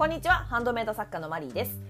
こんにちは。ハンドメイド作家のマリーです。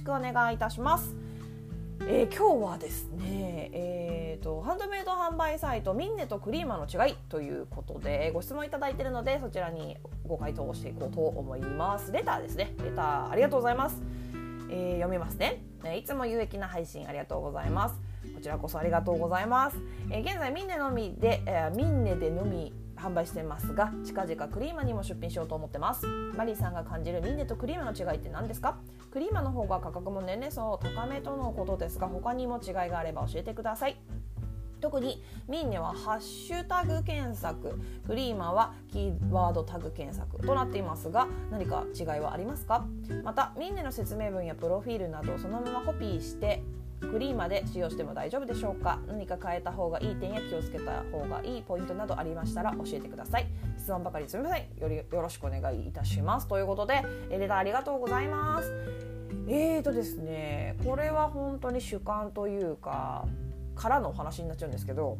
しくお願いいたします。えー、今日はですね、えーと、ハンドメイド販売サイトミンネとクリーマの違いということでご質問いただいているのでそちらにご回答をしていこうと思います。レターですね。レターありがとうございます、えー、読みますねいつも有益な配信ありがとうございます。ちらこそありがとうございます、えー、現在ミンネのみで、えー、ミンネでのみ販売してますが近々クリーマにも出品しようと思ってます。マリーさんが感じるミンネとクリーマの違いって何ですか？クリーマの方が価格も年齢層高めとのことですが他にも違いがあれば教えてください。特にミンネはハッシュタグ検索クリーマはキーワードタグ検索となっていますが何か違いはありますか？またミンネの説明文やプロフィールなどそのままコピーしてクリーマで使用しても大丈夫でしょうか？何か変えた方がいい点や気をつけた方がいいポイントなどありましたら教えてください。質問ばかりすみません。よりよろしくお願いいたします。ということでレターありがとうございます。えーとですねこれは本当に主観というかからのお話になっちゃうんですけど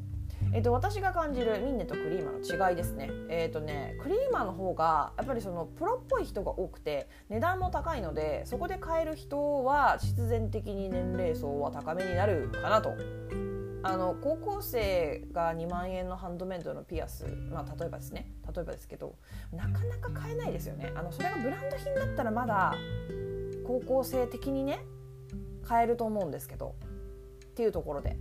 えっと、私が感じるミンネとクリーマの違いですね。えっとね、クリーマの方がやっぱりそのプロっぽい人が多くて値段も高いのでそこで買える人は必然的に年齢層は高めになるかなと。あの高校生が2万円のハンドメイドのピアス、まあ、例えばですね。例えばですけどなかなか買えないですよね。あのそれがブランド品だったらまだ高校生的にね買えると思うんですけどっていうところで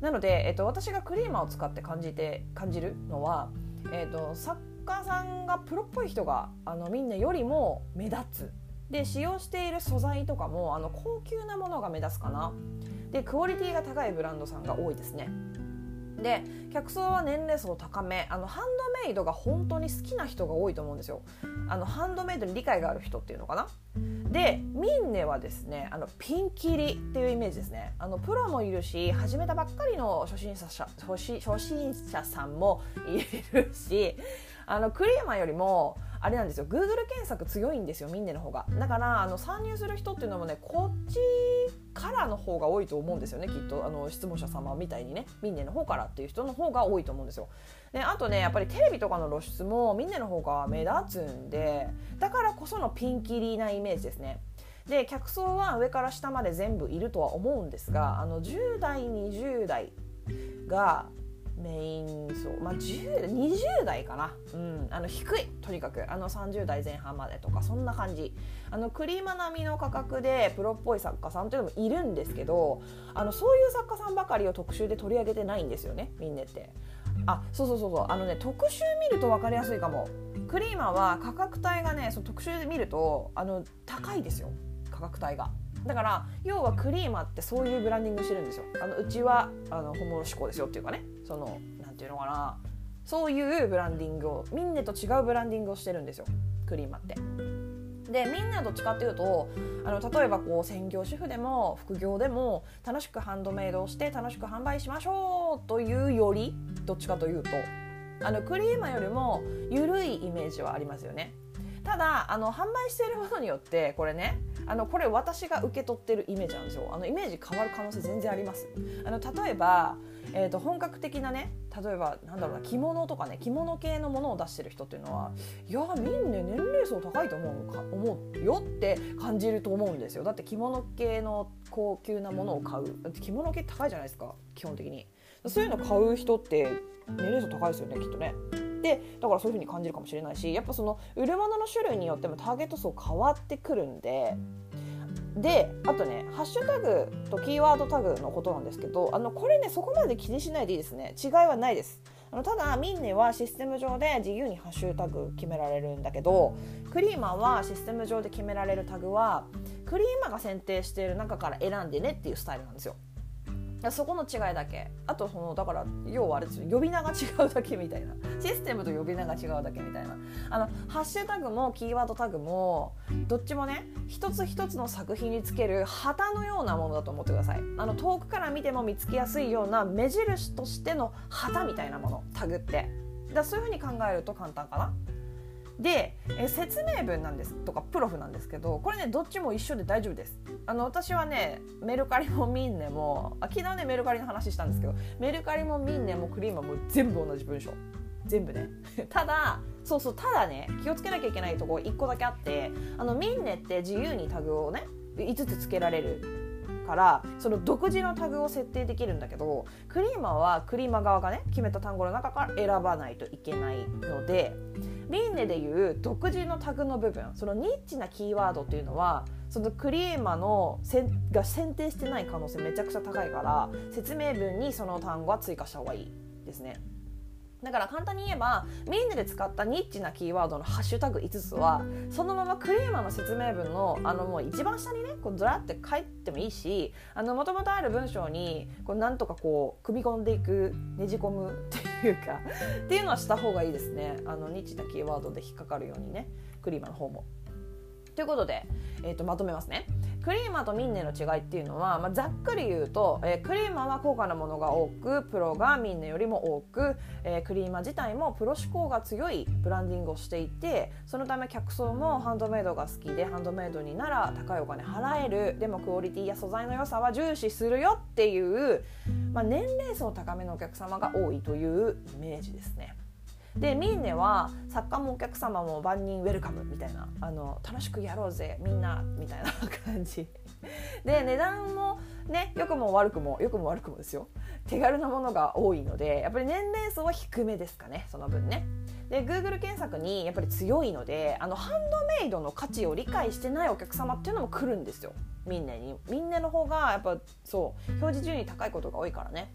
なので、えっと、私がクリーマーを使って感じて感じるのは、えっと、作家さんがプロっぽい人があのみんなよりも目立つ。で使用している素材とかもあの高級なものが目立つかな。でクオリティが高いブランドさんが多いですね。で客層は年齢層高め。あのハンドメイドが本当に好きな人が多いと思うんですよ。あのハンドメイドに理解がある人っていうのかな。でミンネはですねあのピンキリっていうイメージですね。あのプロもいるし始めたばっかりの初心者初心者さんもいるしあのクリーマーよりもあれなんですよ。Google 検索強いんですよミンネの方が。だからあの参入する人っていうのもねこっちからの方が多いと思うんですよねきっと。あの質問者様みたいにねミンネの方からっていう人の方が多いと思うんですよ。であとねやっぱりテレビとかの露出もミンネの方が目立つんでだからこそのピンキリなイメージですね。で客層は上から下まで全部いるとは思うんですがあの10代20代がメイン層、まあ、20代かな、うん、あの低い。とにかく。あの30代前半までとかそんな感じ。あのクリーマ並みの価格でプロっぽい作家さんというのもいるんですけどあのそういう作家さんばかりを特集で取り上げてないんですよねみんなって。あそうそうそうそう。あのね特集見ると分かりやすいかも。クリーマは価格帯がねその特集で見るとあの高いですよ。価格帯が。だから要はクリーマってそういうブランディングしてるんですよあのうちはあの本物志向ですよっていうかねそのなんていうのかなそういうブランディングをみんなと違うブランディングをしてるんですよクリーマって。でみんなどっちかっていうとあの例えばこう専業主婦でも副業でも楽しくハンドメイドをして楽しく販売しましょうというよりどっちかというとあのクリーマよりも緩いイメージはありますよね。ただあの販売しているものによってこれねあのこれ私が受け取ってるイメージなんですよ。あのイメージ変わる可能性全然あります。あの例えば、えーと、本格的なね例えばなんだろうな着物とかね着物系のものを出してる人っていうのはいやみんな年齢層高いと思うか思うよって感じると思うんですよ。だって着物系の高級なものを買う。着物系高いじゃないですか基本的に。そういうの買う人って年齢層高いですよねきっとね。でだからそういう風に感じるかもしれないしやっぱその売るものの種類によってもターゲット層変わってくるんで。であとねハッシュタグとキーワードタグのことなんですけどあのこれねそこまで気にしないでいいですね違いはないですあのただミンネはシステム上で自由にハッシュタグ決められるんだけどクリーマーはシステム上で決められるタグはクリーマーが選定している中から選んでねっていうスタイルなんですよそこの違いだけ。あとそのだから要はあれですよ呼び名が違うだけみたいな。システムと呼び名が違うだけみたいな。あのハッシュタグもキーワードタグもどっちもね一つ一つの作品につける旗のようなものだと思ってください。あの遠くから見ても見つけやすいような目印としての旗みたいなものタグって。だそういうふうに考えると簡単かな。でえ説明文なんですとかプロフなんですけどこれねどっちも一緒で大丈夫です。あの私はねメルカリもミンネもあ昨日ねメルカリの話したんですけどメルカリもミンネもクリームも全部同じ文章。全部ね。ただそうそうただね気をつけなきゃいけないとこ1個だけあってあのミンネって自由にタグをね5つつけられるからその独自のタグを設定できるんだけどクリーマーはクリーマー側がね決めた単語の中から選ばないといけないのでリンネでいう独自のタグの部分そのニッチなキーワードっていうのはそのクリーマのせが選定してない可能性めちゃくちゃ高いから説明文にその単語は追加した方がいいですね。だから簡単に言えばみんなで使ったニッチなキーワードのハッシュタグ5つはそのままクリーマーの説明文のあのもう一番下にねこうずらって書いてもいいしもともとある文章にこうなんとかこう組み込んでいくねじ込むっていうかっていうのはした方がいいですねあのニッチなキーワードで引っかかるようにねクリーマーの方も。ということで、えーと、まとめますね。クリーマとミンネの違いっていうのは、まあ、ざっくり言うと、えー、クリーマは高価なものが多くプロがミンネよりも多く、えー、クリーマ自体もプロ志向が強いブランディングをしていてそのため客層もハンドメイドが好きでハンドメイドになら高いお金払えるでもクオリティや素材の良さは重視するよっていう、まあ、年齢層高めのお客様が多いというイメージですね。でミーネは作家もお客様も万人ウェルカムみたいなあの楽しくやろうぜみんなみたいな 感じ。で値段もね良くも悪くも良くも悪くもですよ。手軽なものが多いのでやっぱり年齢層は低めですかねその分ね。で Google 検索にやっぱり強いのであのハンドメイドの価値を理解してないお客様っていうのも来るんですよ。みんなに。みんなの方がやっぱそう表示順位高いことが多いからね。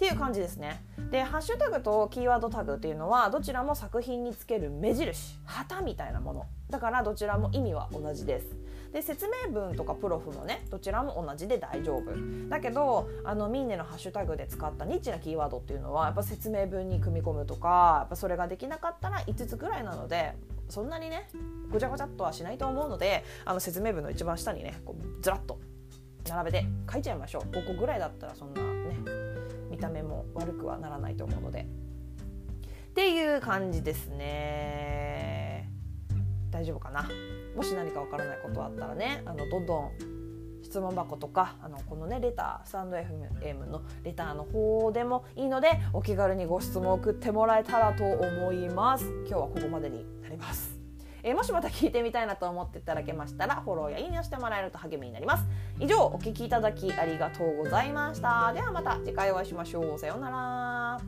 ていう感じですね。でハッシュタグとキーワードタグっていうのはどちらも作品につける目印旗みたいなもの。だからどちらも意味は同じです。で説明文とかプロフもねどちらも同じで大丈夫。だけどあのミンネのハッシュタグで使ったニッチなキーワードっていうのはやっぱ説明文に組み込むとかやっぱそれができなかったら5つぐらいなのでそんなにねごちゃごちゃっとはしないと思うのであの説明文の一番下にねこうずらっと並べて書いちゃいましょう。5個ぐらいだったらそんなた目も悪くはならないと思うので。っていう感じですね。大丈夫かな？もし何かわからないことあったらねあのどんどん質問箱とかあのこのねレタースタンド FM のレターの方でもいいのでお気軽にご質問を送ってもらえたらと思います。今日はここまでになります。えー、もしまた聞いてみたいなと思っていただけましたらフォローやいいねをしてもらえると励みになります。以上お聞きいただきありがとうございました。ではまた次回お会いしましょう。さようなら。